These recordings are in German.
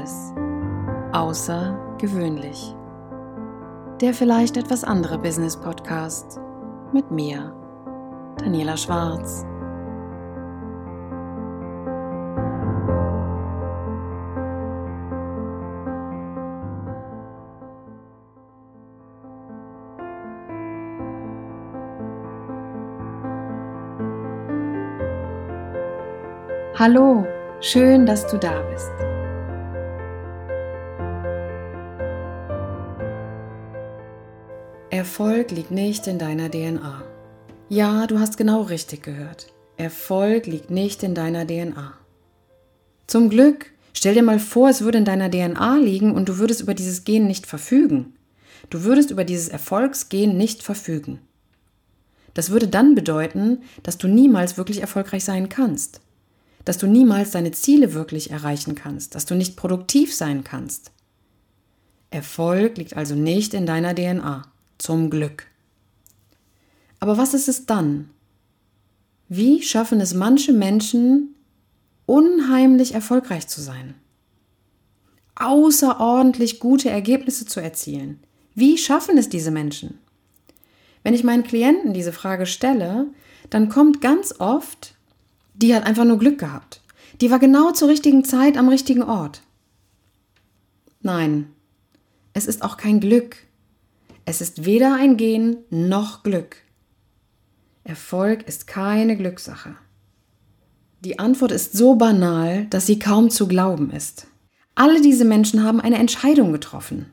alles außergewöhnlich. Der vielleicht etwas andere Business Podcast mit mir, Daniela Schwarz. Hallo, schön, dass du da bist. Erfolg liegt nicht in deiner DNA. Ja, du hast genau richtig gehört. Erfolg liegt nicht in deiner DNA. Zum Glück, stell dir mal vor, es würde in deiner DNA liegen und du würdest über dieses Gen nicht verfügen. Du würdest über dieses Erfolgsgen nicht verfügen. Das würde dann bedeuten, dass du niemals wirklich erfolgreich sein kannst dass du niemals deine Ziele wirklich erreichen kannst, dass du nicht produktiv sein kannst. Erfolg liegt also nicht in deiner DNA, zum Glück. Aber was ist es dann? Wie schaffen es manche Menschen, unheimlich erfolgreich zu sein? Außerordentlich gute Ergebnisse zu erzielen. Wie schaffen es diese Menschen? Wenn ich meinen Klienten diese Frage stelle, dann kommt ganz oft die hat einfach nur Glück gehabt. Die war genau zur richtigen Zeit am richtigen Ort. Nein, es ist auch kein Glück. Es ist weder ein Gehen noch Glück. Erfolg ist keine Glückssache. Die Antwort ist so banal, dass sie kaum zu glauben ist. Alle diese Menschen haben eine Entscheidung getroffen.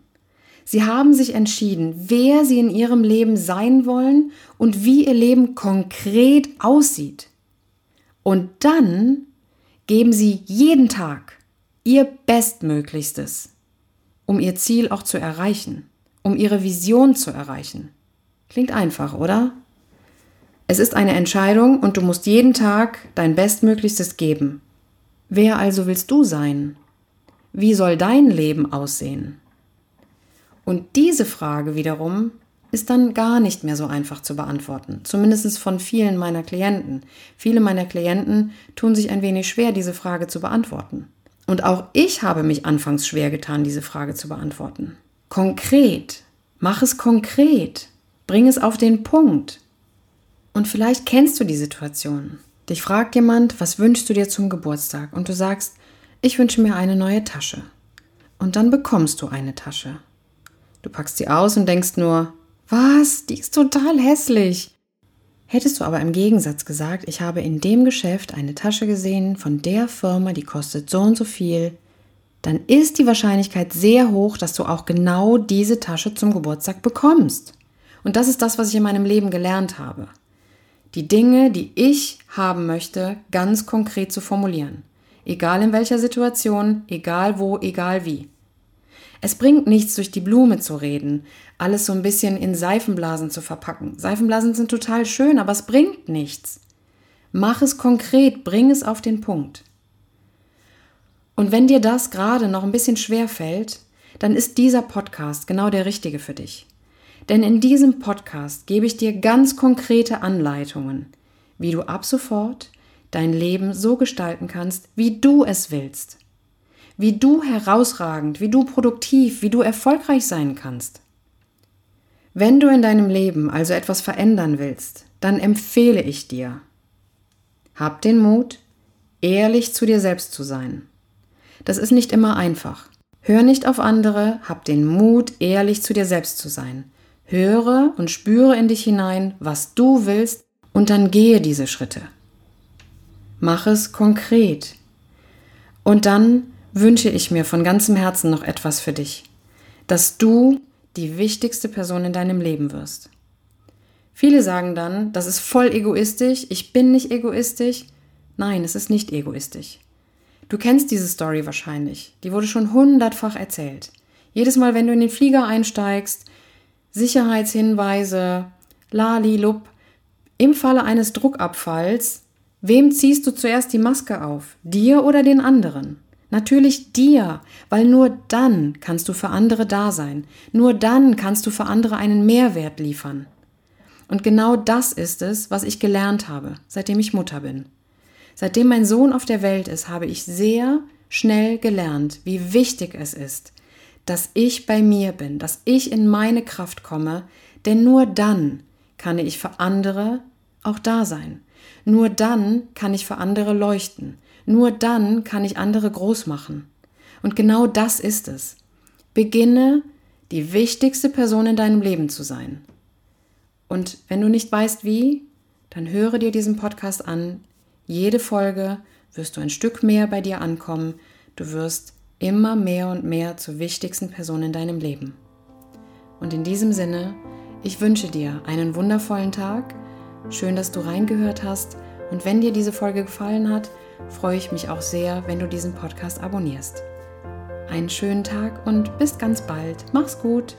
Sie haben sich entschieden, wer sie in ihrem Leben sein wollen und wie ihr Leben konkret aussieht. Und dann geben Sie jeden Tag Ihr Bestmöglichstes, um Ihr Ziel auch zu erreichen, um Ihre Vision zu erreichen. Klingt einfach, oder? Es ist eine Entscheidung und du musst jeden Tag dein Bestmöglichstes geben. Wer also willst du sein? Wie soll dein Leben aussehen? Und diese Frage wiederum ist dann gar nicht mehr so einfach zu beantworten. Zumindest von vielen meiner Klienten. Viele meiner Klienten tun sich ein wenig schwer, diese Frage zu beantworten. Und auch ich habe mich anfangs schwer getan, diese Frage zu beantworten. Konkret. Mach es konkret. Bring es auf den Punkt. Und vielleicht kennst du die Situation. Dich fragt jemand, was wünschst du dir zum Geburtstag? Und du sagst, ich wünsche mir eine neue Tasche. Und dann bekommst du eine Tasche. Du packst sie aus und denkst nur, was? Die ist total hässlich. Hättest du aber im Gegensatz gesagt, ich habe in dem Geschäft eine Tasche gesehen von der Firma, die kostet so und so viel, dann ist die Wahrscheinlichkeit sehr hoch, dass du auch genau diese Tasche zum Geburtstag bekommst. Und das ist das, was ich in meinem Leben gelernt habe. Die Dinge, die ich haben möchte, ganz konkret zu formulieren. Egal in welcher Situation, egal wo, egal wie. Es bringt nichts, durch die Blume zu reden, alles so ein bisschen in Seifenblasen zu verpacken. Seifenblasen sind total schön, aber es bringt nichts. Mach es konkret, bring es auf den Punkt. Und wenn dir das gerade noch ein bisschen schwer fällt, dann ist dieser Podcast genau der richtige für dich. Denn in diesem Podcast gebe ich dir ganz konkrete Anleitungen, wie du ab sofort dein Leben so gestalten kannst, wie du es willst wie du herausragend, wie du produktiv, wie du erfolgreich sein kannst. Wenn du in deinem Leben also etwas verändern willst, dann empfehle ich dir, hab den Mut, ehrlich zu dir selbst zu sein. Das ist nicht immer einfach. Hör nicht auf andere, hab den Mut, ehrlich zu dir selbst zu sein. Höre und spüre in dich hinein, was du willst, und dann gehe diese Schritte. Mach es konkret. Und dann wünsche ich mir von ganzem Herzen noch etwas für dich, dass du die wichtigste Person in deinem Leben wirst. Viele sagen dann, das ist voll egoistisch, ich bin nicht egoistisch. Nein, es ist nicht egoistisch. Du kennst diese Story wahrscheinlich, die wurde schon hundertfach erzählt. Jedes Mal, wenn du in den Flieger einsteigst, Sicherheitshinweise, lali, lup, im Falle eines Druckabfalls, wem ziehst du zuerst die Maske auf? Dir oder den anderen? Natürlich dir, weil nur dann kannst du für andere da sein. Nur dann kannst du für andere einen Mehrwert liefern. Und genau das ist es, was ich gelernt habe, seitdem ich Mutter bin. Seitdem mein Sohn auf der Welt ist, habe ich sehr schnell gelernt, wie wichtig es ist, dass ich bei mir bin, dass ich in meine Kraft komme, denn nur dann kann ich für andere auch da sein. Nur dann kann ich für andere leuchten. Nur dann kann ich andere groß machen. Und genau das ist es. Beginne, die wichtigste Person in deinem Leben zu sein. Und wenn du nicht weißt wie, dann höre dir diesen Podcast an. Jede Folge wirst du ein Stück mehr bei dir ankommen. Du wirst immer mehr und mehr zur wichtigsten Person in deinem Leben. Und in diesem Sinne, ich wünsche dir einen wundervollen Tag. Schön, dass du reingehört hast. Und wenn dir diese Folge gefallen hat, freue ich mich auch sehr, wenn du diesen Podcast abonnierst. Einen schönen Tag und bis ganz bald. Mach's gut.